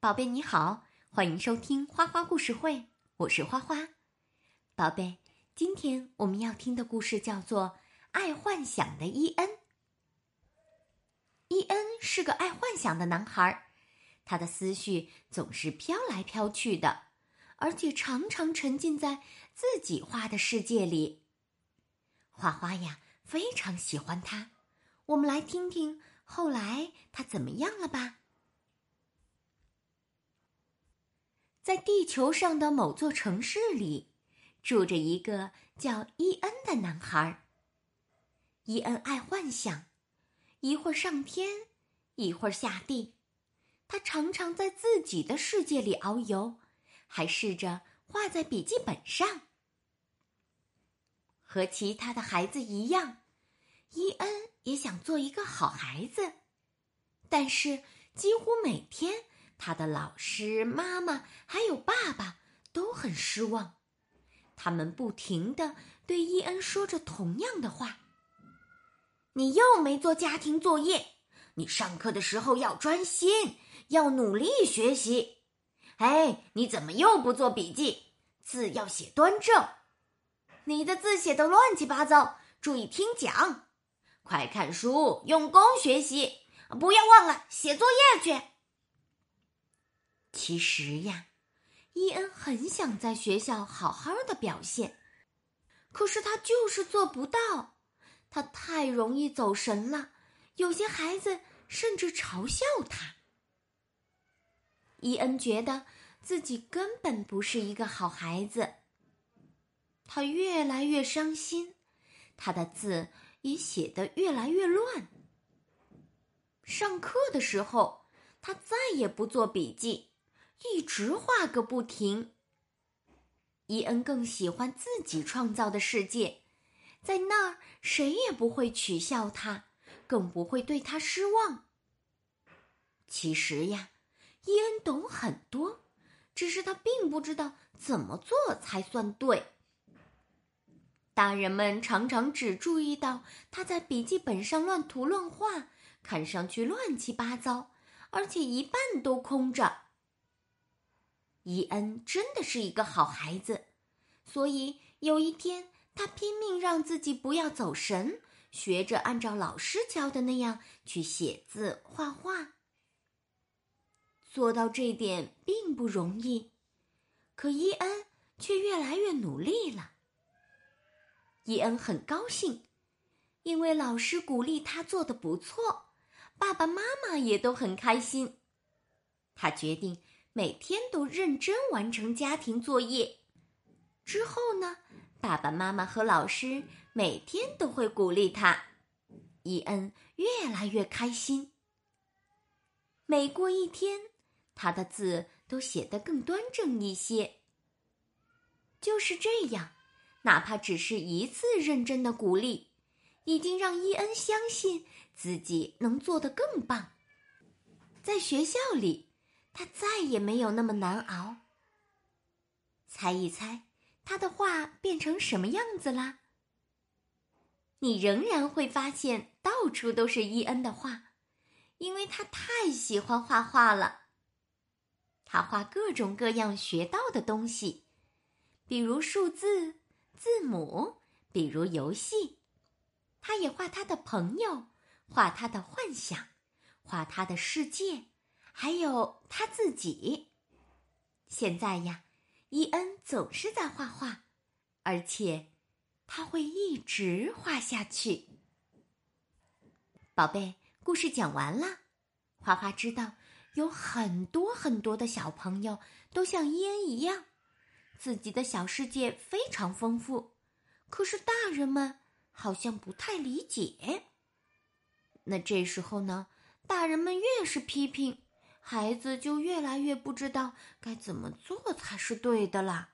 宝贝你好，欢迎收听花花故事会，我是花花。宝贝，今天我们要听的故事叫做《爱幻想的伊恩》。伊恩是个爱幻想的男孩，他的思绪总是飘来飘去的，而且常常沉浸在自己画的世界里。花花呀，非常喜欢他。我们来听听后来他怎么样了吧。在地球上的某座城市里，住着一个叫伊恩的男孩。伊恩爱幻想，一会儿上天，一会儿下地。他常常在自己的世界里遨游，还试着画在笔记本上。和其他的孩子一样，伊恩也想做一个好孩子，但是几乎每天。他的老师、妈妈还有爸爸都很失望，他们不停的对伊恩说着同样的话：“你又没做家庭作业，你上课的时候要专心，要努力学习。哎，你怎么又不做笔记？字要写端正，你的字写的乱七八糟，注意听讲，快看书，用功学习，不要忘了写作业去。”其实呀，伊恩很想在学校好好的表现，可是他就是做不到。他太容易走神了，有些孩子甚至嘲笑他。伊恩觉得自己根本不是一个好孩子，他越来越伤心，他的字也写得越来越乱。上课的时候，他再也不做笔记。一直画个不停。伊恩更喜欢自己创造的世界，在那儿谁也不会取笑他，更不会对他失望。其实呀，伊恩懂很多，只是他并不知道怎么做才算对。大人们常常只注意到他在笔记本上乱涂乱画，看上去乱七八糟，而且一半都空着。伊恩真的是一个好孩子，所以有一天，他拼命让自己不要走神，学着按照老师教的那样去写字画画。做到这点并不容易，可伊恩却越来越努力了。伊恩很高兴，因为老师鼓励他做的不错，爸爸妈妈也都很开心。他决定。每天都认真完成家庭作业，之后呢，爸爸妈妈和老师每天都会鼓励他。伊恩越来越开心。每过一天，他的字都写得更端正一些。就是这样，哪怕只是一次认真的鼓励，已经让伊恩相信自己能做得更棒。在学校里。他再也没有那么难熬。猜一猜，他的画变成什么样子啦？你仍然会发现到处都是伊恩的画，因为他太喜欢画画了。他画各种各样学到的东西，比如数字、字母，比如游戏。他也画他的朋友，画他的幻想，画他的世界。还有他自己。现在呀，伊恩总是在画画，而且他会一直画下去。宝贝，故事讲完了。花花知道有很多很多的小朋友都像伊恩一样，自己的小世界非常丰富，可是大人们好像不太理解。那这时候呢，大人们越是批评。孩子就越来越不知道该怎么做才是对的啦。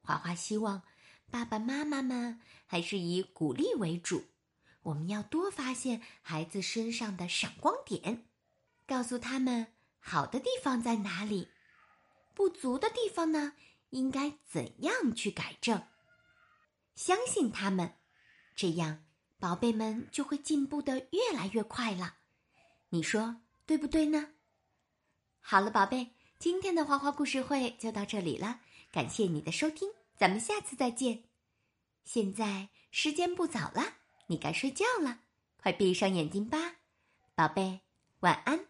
花花希望爸爸妈妈们还是以鼓励为主，我们要多发现孩子身上的闪光点，告诉他们好的地方在哪里，不足的地方呢应该怎样去改正。相信他们，这样宝贝们就会进步的越来越快了。你说对不对呢？好了，宝贝，今天的花花故事会就到这里了，感谢你的收听，咱们下次再见。现在时间不早了，你该睡觉了，快闭上眼睛吧，宝贝，晚安。